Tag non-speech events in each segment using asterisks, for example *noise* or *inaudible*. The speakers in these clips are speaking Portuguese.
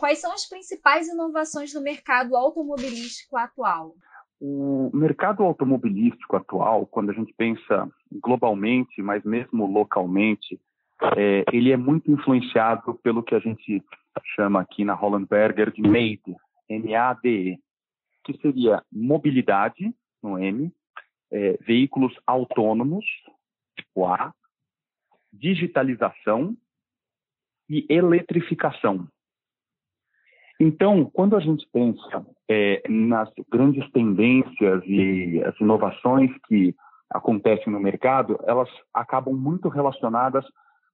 quais são as principais inovações no mercado automobilístico atual? O mercado automobilístico atual, quando a gente pensa globalmente, mas mesmo localmente, é, ele é muito influenciado pelo que a gente chama aqui na Hollenberger de MADE, M-A-D-E, que seria mobilidade, no M, é, veículos autônomos, tipo A, digitalização e eletrificação. Então, quando a gente pensa é, nas grandes tendências e as inovações que acontecem no mercado, elas acabam muito relacionadas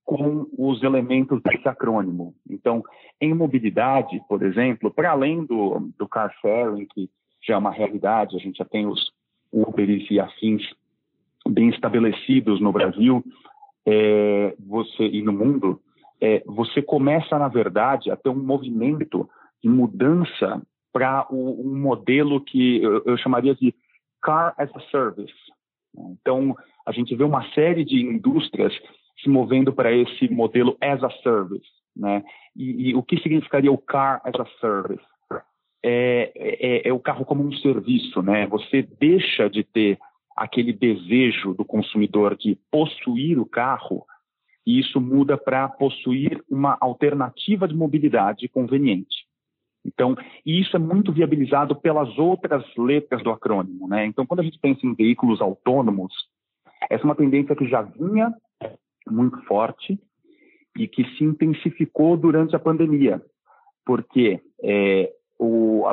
com os elementos desse acrônimo. Então, em mobilidade, por exemplo, para além do, do car sharing, que já é uma realidade, a gente já tem os Uberes e afins bem estabelecidos no Brasil é, você e no mundo, é, você começa, na verdade, a ter um movimento de mudança para um modelo que eu, eu chamaria de car as a service. Então, a gente vê uma série de indústrias se movendo para esse modelo as a service, né? E, e, o que significaria o car as a service? É, é, é, o carro como um serviço, né? Você deixa de ter aquele desejo do consumidor de possuir o carro e isso muda para possuir uma alternativa de mobilidade conveniente. Então, isso é muito viabilizado pelas outras letras do acrônimo, né? Então, quando a gente pensa em veículos autônomos, essa é uma tendência que já vinha muito forte e que se intensificou durante a pandemia, porque é,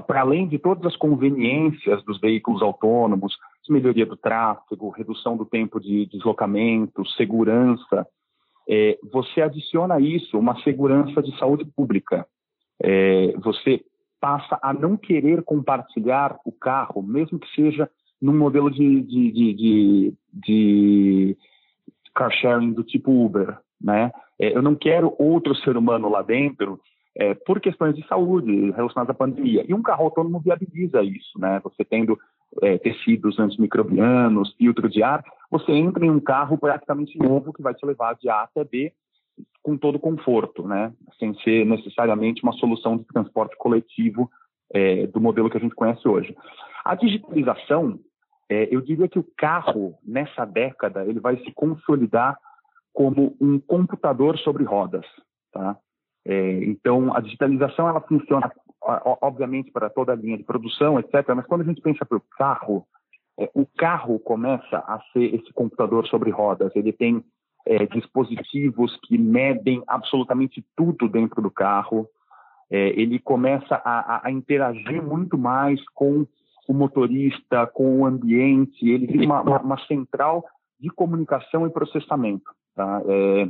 para além de todas as conveniências dos veículos autônomos, melhoria do tráfego, redução do tempo de deslocamento, segurança, é, você adiciona a isso uma segurança de saúde pública. É, você passa a não querer compartilhar o carro, mesmo que seja num modelo de, de, de, de, de car sharing do tipo Uber, né? É, eu não quero outro ser humano lá dentro é, por questões de saúde relacionadas à pandemia. E um carro autônomo viabiliza isso, né? Você tendo é, tecidos antimicrobianos, filtro de ar, você entra em um carro praticamente novo que vai te levar de A até B com todo conforto, né? Sem ser necessariamente uma solução de transporte coletivo é, do modelo que a gente conhece hoje. A digitalização é, eu diria que o carro, nessa década, ele vai se consolidar como um computador sobre rodas. Tá? É, então, a digitalização ela funciona, obviamente, para toda a linha de produção, etc. Mas quando a gente pensa para o carro, é, o carro começa a ser esse computador sobre rodas. Ele tem é, dispositivos que medem absolutamente tudo dentro do carro. É, ele começa a, a interagir muito mais com o motorista, com o ambiente, ele tem uma, uma, uma central de comunicação e processamento. Tá? É,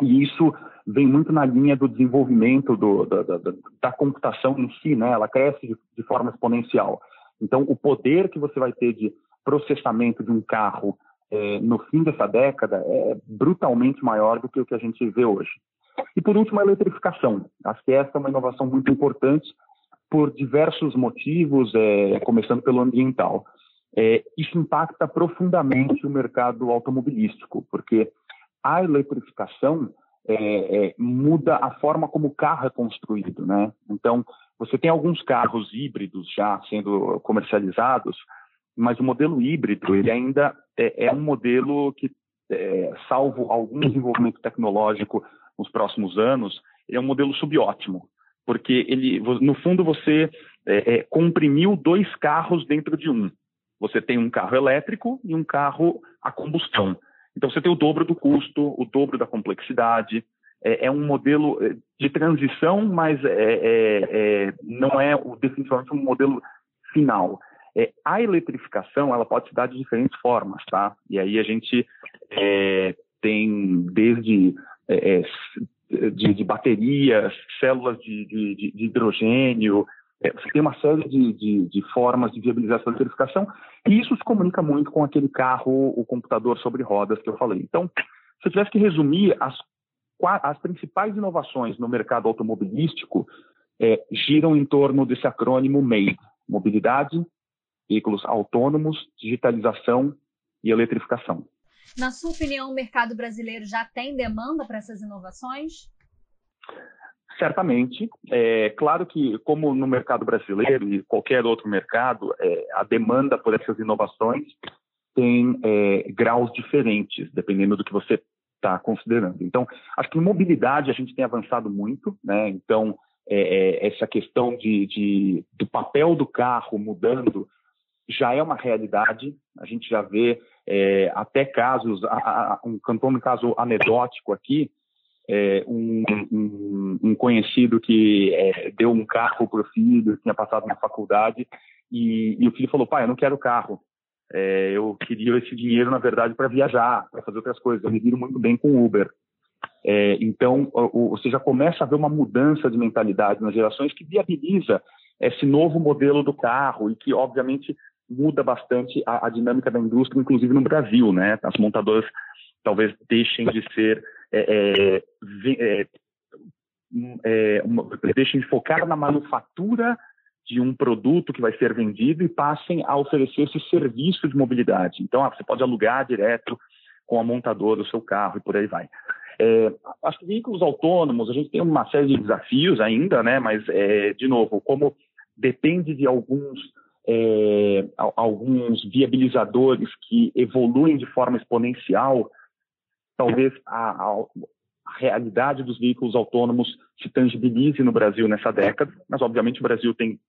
e isso vem muito na linha do desenvolvimento do, da, da, da, computação em si, né? ela cresce de, de, forma exponencial. Então, o poder que você vai ter de processamento de um carro é, no fim dessa década é brutalmente maior do que o que a gente vê hoje. E, por último, a eletrificação. Acho que essa é uma inovação muito importante por diversos motivos, é, começando pelo ambiental. É, isso impacta profundamente o mercado automobilístico, porque a eletrificação é, é, muda a forma como o carro é construído, né? Então, você tem alguns carros híbridos já sendo comercializados, mas o modelo híbrido ele ainda é, é um modelo que, é, salvo algum desenvolvimento tecnológico nos próximos anos, é um modelo subótimo porque ele, no fundo você é, é, comprimiu dois carros dentro de um. Você tem um carro elétrico e um carro a combustão. Então você tem o dobro do custo, o dobro da complexidade. É, é um modelo é, de transição, mas não é definitivamente um modelo final. A eletrificação ela pode se dar de diferentes formas, tá? E aí a gente tem desde de, de baterias, células de, de, de hidrogênio, é, você tem uma série de, formas de viabilizar essa eletrificação, e isso se comunica muito com aquele carro, o computador sobre rodas que eu falei. Então, se eu tivesse que resumir, as, as principais inovações no mercado automobilístico é, giram em torno desse acrônimo MADE, mobilidade, veículos autônomos, digitalização e eletrificação. Na sua opinião, o mercado brasileiro já tem demanda para essas inovações? Certamente. É claro que, como no mercado brasileiro e qualquer outro mercado, é, a demanda por essas inovações tem é, graus diferentes, dependendo do que você está considerando. Então, acho que em mobilidade a gente tem avançado muito, né? Então, é, é, essa questão de, de, do papel do carro mudando já é uma realidade. A gente já vê é, até casos, a, a, um, cantor um caso anedótico aqui, é, um, um, um, conhecido que é, deu um carro para o filho, tinha passado na faculdade, e, e, o filho falou, pai, eu não quero carro. Eu queria esse dinheiro, na verdade, para viajar, para fazer outras coisas. Eu me viro muito bem com Uber. Então, o, você já começa a ver uma mudança de mentalidade nas gerações que viabiliza esse novo modelo do carro e que, obviamente, muda bastante a, a dinâmica da indústria, inclusive no Brasil. Né? As montadoras talvez deixem de ser é, é, é, é uma, deixem de focar na manufatura de um produto que vai ser vendido e passem a oferecer esse serviço de mobilidade. Então, ah, você pode alugar direto com a montadora o seu carro e por aí vai. É, acho que veículos autônomos, a gente tem uma série de desafios ainda, né? Mas, é, de novo, como depende de alguns, é, alguns viabilizadores que evoluem de forma exponencial, talvez a, a, realidade dos veículos autônomos se tangibilize no Brasil nessa década, mas obviamente o Brasil tem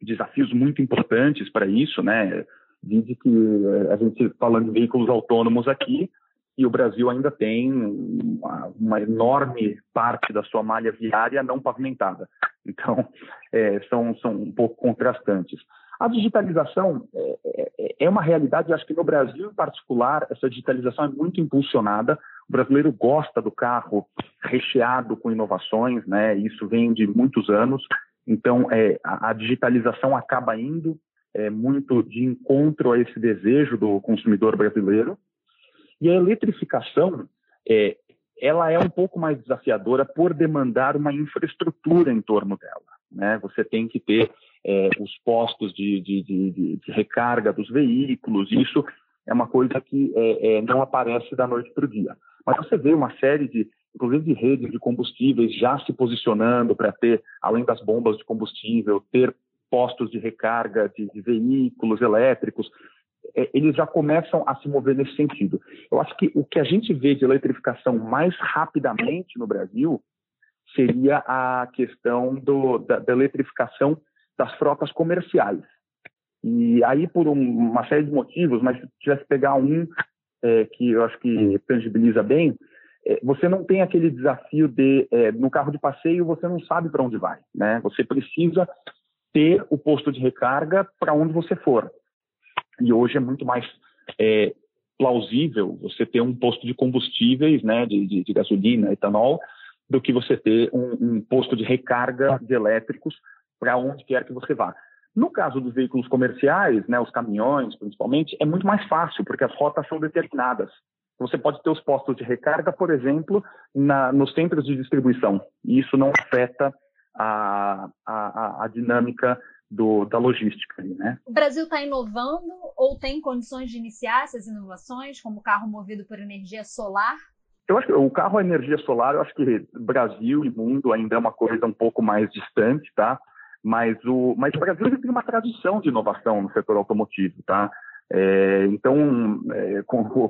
desafios muito importantes para isso, né? Diz que eh, a gente falando de veículos autônomos aqui, e o Brasil ainda tem uma, uma, enorme parte da sua malha viária não pavimentada. Então, *laughs* é, são, são um pouco contrastantes. A digitalização é, é, é uma realidade, acho que no Brasil em particular, essa digitalização é muito impulsionada. O brasileiro gosta do carro recheado com inovações, né? Isso vem de muitos anos. Então, é, a, digitalização acaba indo é, muito de encontro a esse desejo do consumidor brasileiro. E a eletrificação, é, ela é um pouco mais desafiadora por demandar uma infraestrutura em torno dela. Né? Você tem que ter é, os postos de, de, de, de, recarga dos veículos, isso é uma coisa que é, não aparece da noite para o dia. Mas você vê uma série de inclusive de redes de combustíveis já se posicionando para ter, além das bombas de combustível, ter postos de recarga de, de veículos elétricos. É, eles já começam a se mover nesse sentido. Eu acho que o que a gente vê de eletrificação mais rapidamente no Brasil seria a questão do, da, da, eletrificação das frotas comerciais. E aí, por um, uma série de motivos, mas se tivesse pegar um é, que eu acho que tangibiliza bem, é, você não tem aquele desafio de, é, no carro de passeio, você não sabe para onde vai. Né? Você precisa ter o posto de recarga para onde você for. E hoje é muito mais é, plausível você ter um posto de combustíveis, né, de, de, de gasolina, etanol, do que você ter um, um posto de recarga de elétricos para onde quer que você vá. No caso dos veículos comerciais, né, os caminhões principalmente, é muito mais fácil, porque as rotas são determinadas. Você pode ter os postos de recarga, por exemplo, na, nos centros de distribuição. E isso não afeta a, a, a dinâmica do, da logística. Né? O Brasil está inovando ou tem condições de iniciar essas inovações, como carro movido por energia solar? Eu acho que o carro a energia solar, eu acho que Brasil e mundo ainda é uma coisa um pouco mais distante, tá? Mas o, mas o Brasil tem uma tradição de inovação no setor automotivo, tá? É, então, é,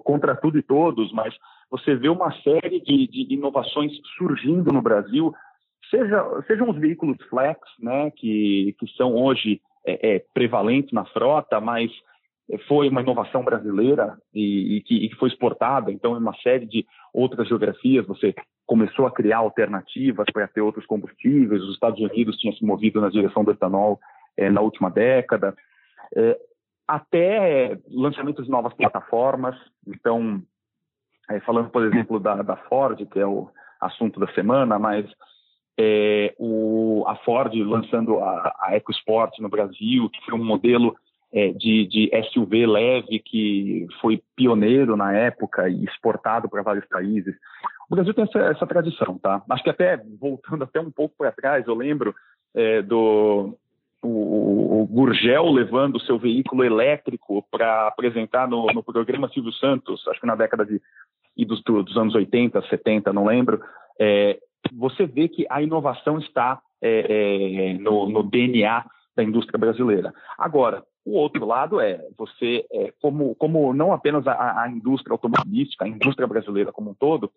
contra tudo e todos, mas você vê uma série de, de inovações surgindo no Brasil, seja, sejam os veículos flex, né, que, que são hoje é, é prevalentes na frota, mas foi uma inovação brasileira e, e, que, e, que, foi exportada, então, em uma série de outras geografias, você começou a criar alternativas para ter outros combustíveis, os Estados Unidos tinham se movido na direção do etanol é, na última década. É, até lançamento de novas plataformas. Então, é, falando, por exemplo, da, da, Ford, que é o assunto da semana, mas é, o, a Ford lançando a, a EcoSport no Brasil, que foi um modelo é, de, de, SUV leve que foi pioneiro na época e exportado para vários países. O Brasil tem essa, essa, tradição, tá? Acho que até, voltando até um pouco para trás, eu lembro é, do, o, o Gurgel levando seu veículo elétrico para apresentar no, no, programa Silvio Santos, acho que na década de, dos, dos anos 80, 70, não lembro, é, você vê que a inovação está é, é, no, no, DNA da indústria brasileira. Agora, o outro lado é você, é, como, como não apenas a, a indústria automobilística, a indústria brasileira como um todo,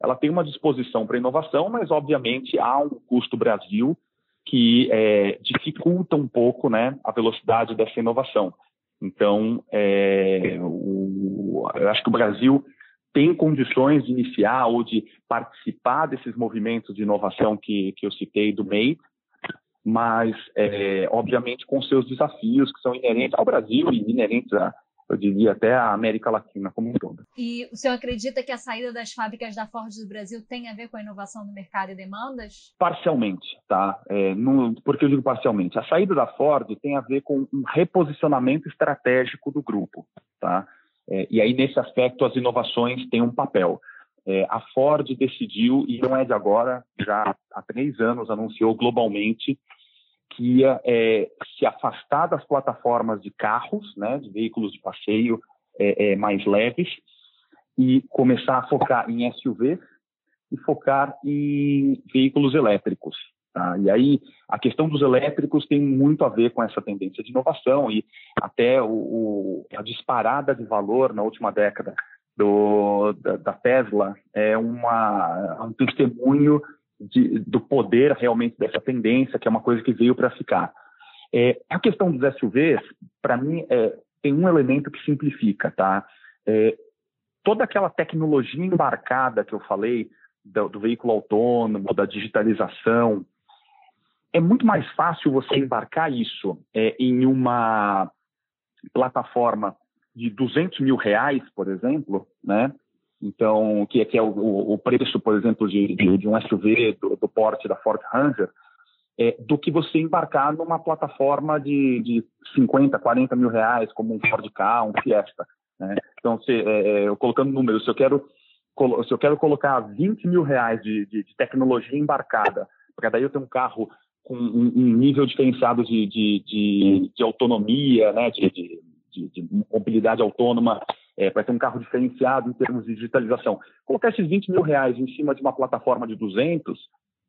ela tem uma disposição para inovação, mas obviamente há um custo Brasil que é, dificulta um pouco né, a velocidade dessa inovação. Então, é, o, eu acho que o Brasil tem condições de iniciar ou de participar desses movimentos de inovação que, que eu citei do MEI, mas, é, obviamente, com seus desafios que são inerentes ao Brasil e inerentes a, eu diria até a América Latina como um todo. E o senhor acredita que a saída das fábricas da Ford do Brasil tem a ver com a inovação do mercado e demandas? Parcialmente, tá? É, no, por que eu digo parcialmente? A saída da Ford tem a ver com um reposicionamento estratégico do grupo, tá? É, e aí, nesse aspecto, as inovações têm um papel. É, a Ford decidiu, e não é de agora, já há três anos anunciou globalmente que ia é, se afastar das plataformas de carros, né, de veículos de passeio é, é, mais leves, e começar a focar em SUVs e focar em veículos elétricos. Tá? E aí a questão dos elétricos tem muito a ver com essa tendência de inovação e até o, o, a disparada de valor na última década do, da, da Tesla é uma, um testemunho de, do poder realmente dessa tendência, que é uma coisa que veio para ficar. É, a questão dos SUVs, para mim, é, tem um elemento que simplifica, tá? É, toda aquela tecnologia embarcada que eu falei, do, do, veículo autônomo, da digitalização, é muito mais fácil você embarcar isso é, em uma plataforma de 200 mil reais, por exemplo, né? Então, que, que é o, o, preço, por exemplo, de, de, um SUV do, do, porte da Ford Ranger, é, do que você embarcar numa plataforma de, de 50, 40 mil reais, como um Ford Ka, um Fiesta. Né? Então, se, é, é, colocando números, se eu quero se eu quero colocar 20 mil reais de, de, de tecnologia embarcada, porque daí eu tenho um carro com um, um nível diferenciado de, de autonomia, né, de, mobilidade autônoma é, ter um carro diferenciado em termos de digitalização. Colocar esses 20 mil reais em cima de uma plataforma de 200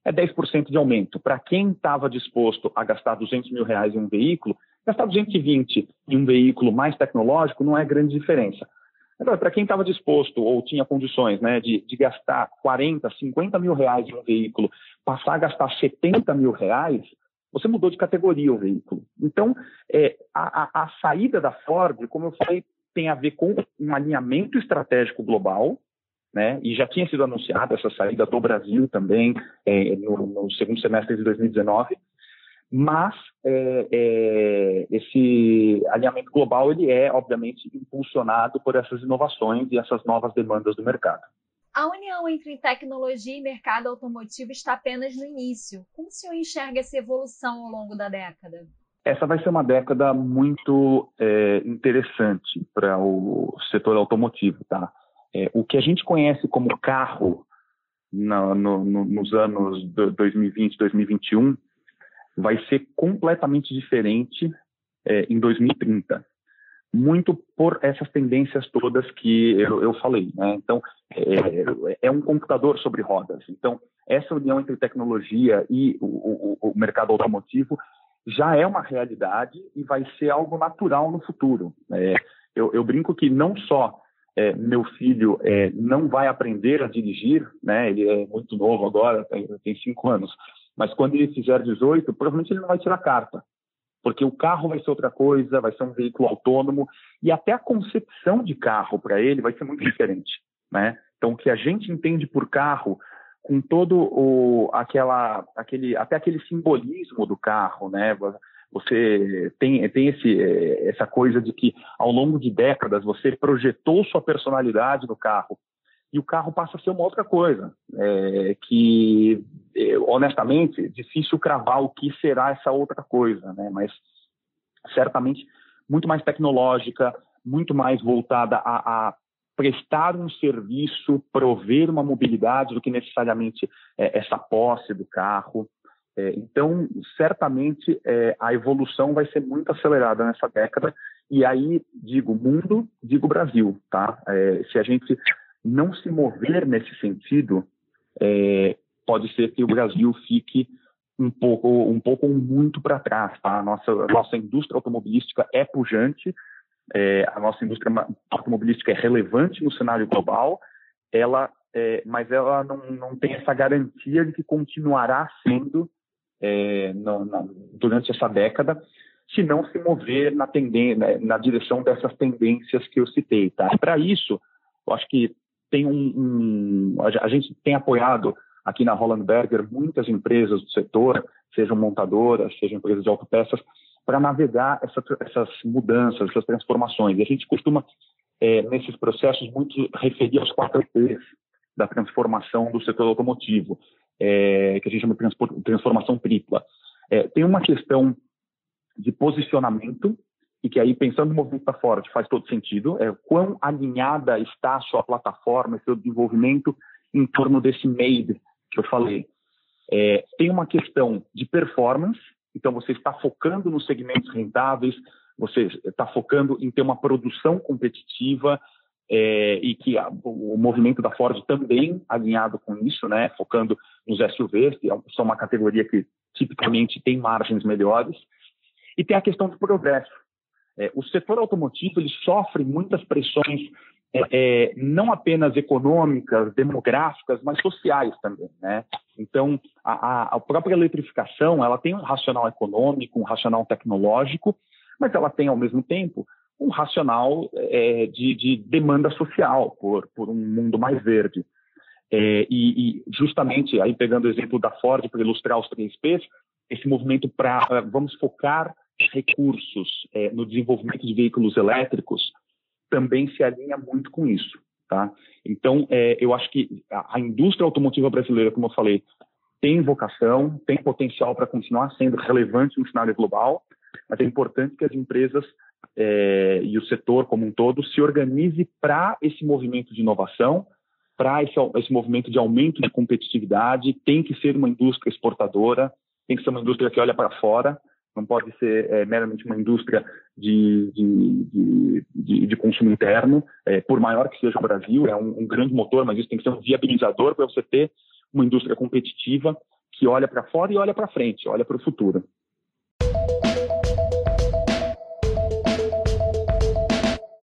é 10% de aumento. Para quem estava disposto a gastar 200 mil reais em um veículo, gastar 220 em um veículo mais tecnológico não é grande diferença. Agora, para quem estava disposto ou tinha condições né, de, de, gastar 40, 50 mil reais em um veículo, passar a gastar 70 mil reais, você mudou de categoria o veículo. Então, é, a, a, a saída da Ford, como eu falei, tem a ver com um alinhamento estratégico global, né? E já tinha sido anunciada essa saída do Brasil também é, no, no, segundo semestre de 2019, mas é, é, esse alinhamento global ele é obviamente impulsionado por essas inovações e essas novas demandas do mercado. A união entre tecnologia e mercado automotivo está apenas no início. Como o senhor enxerga essa evolução ao longo da década? Essa vai ser uma década muito é, interessante para o setor automotivo, tá? É, o que a gente conhece como carro no, no, nos anos 2020, 2021 vai ser completamente diferente é, em 2030, muito por essas tendências todas que eu, eu falei, né? Então é, é, um computador sobre rodas. Então essa união entre tecnologia e o, o, o mercado automotivo já é uma realidade e vai ser algo natural no futuro. É, eu, eu, brinco que não só é, meu filho é, não vai aprender a dirigir, né, ele é muito novo agora, tem, tem cinco anos, mas quando ele fizer 18, provavelmente ele não vai tirar carta, porque o carro vai ser outra coisa, vai ser um veículo autônomo e até a concepção de carro para ele vai ser muito diferente, né? Então, o que a gente entende por carro com todo o aquela aquele até aquele simbolismo do carro, né? Você tem tem esse essa coisa de que ao longo de décadas você projetou sua personalidade no carro e o carro passa a ser uma outra coisa, é, que honestamente difícil cravar o que será essa outra coisa, né? Mas certamente muito mais tecnológica, muito mais voltada a, a prestar um serviço, prover uma mobilidade do que necessariamente é, essa posse do carro. É, então, certamente, é, a evolução vai ser muito acelerada nessa década. E aí, digo mundo, digo Brasil, tá? É, se a gente não se mover nesse sentido, é, pode ser que o Brasil fique um pouco, um pouco muito para trás. Tá? A nossa, a nossa indústria automobilística é pujante, é, a nossa indústria automobilística é relevante no cenário global, ela, é, mas ela não, não tem essa garantia de que continuará sendo é, no, na, durante essa década, se não se mover na, tendência, né, na direção dessas tendências que eu citei. Tá? Para isso, eu acho que tem um, um, a gente tem apoiado aqui na Holland Berger muitas empresas do setor, sejam montadoras, sejam empresas de autopeças, para navegar essa, essas mudanças, essas transformações. E a gente costuma, é, nesses processos, muito referir aos quatro P's da transformação do setor automotivo, é, que a gente chama de transformação tripla. É, tem uma questão de posicionamento, e que aí, pensando no movimento da Ford, faz todo sentido, é quão alinhada está a sua plataforma, seu desenvolvimento em torno desse made que eu falei. É, tem uma questão de performance, então você está focando nos segmentos rentáveis, você está focando em ter uma produção competitiva é, e que a, o movimento da Ford também alinhado com isso, né, focando nos SUVs, que são uma categoria que tipicamente tem margens melhores, e tem a questão do progresso. É, o setor automotivo ele sofre muitas pressões, é, é, não apenas econômicas, demográficas, mas sociais também. Né? Então, a, a, própria eletrificação ela tem um racional econômico, um racional tecnológico, mas ela tem, ao mesmo tempo, um racional é, de, de, demanda social por, por, um mundo mais verde. É, e, e, justamente, aí pegando o exemplo da Ford para ilustrar os três P's, esse movimento para vamos focar recursos é, no desenvolvimento de veículos elétricos também se alinha muito com isso. Tá? Então, é, eu acho que a, indústria automotiva brasileira, como eu falei, tem vocação, tem potencial para continuar sendo relevante no cenário global, mas é importante que as empresas é, e o setor como um todo se organize para esse movimento de inovação, para esse, esse movimento de aumento de competitividade. Tem que ser uma indústria exportadora, tem que ser uma indústria que olha para fora, não pode ser é, meramente uma indústria de, de, de, de consumo interno, é, por maior que seja o Brasil, é um, um, grande motor, mas isso tem que ser um viabilizador para você ter uma indústria competitiva que olha para fora e olha para frente, olha para o futuro.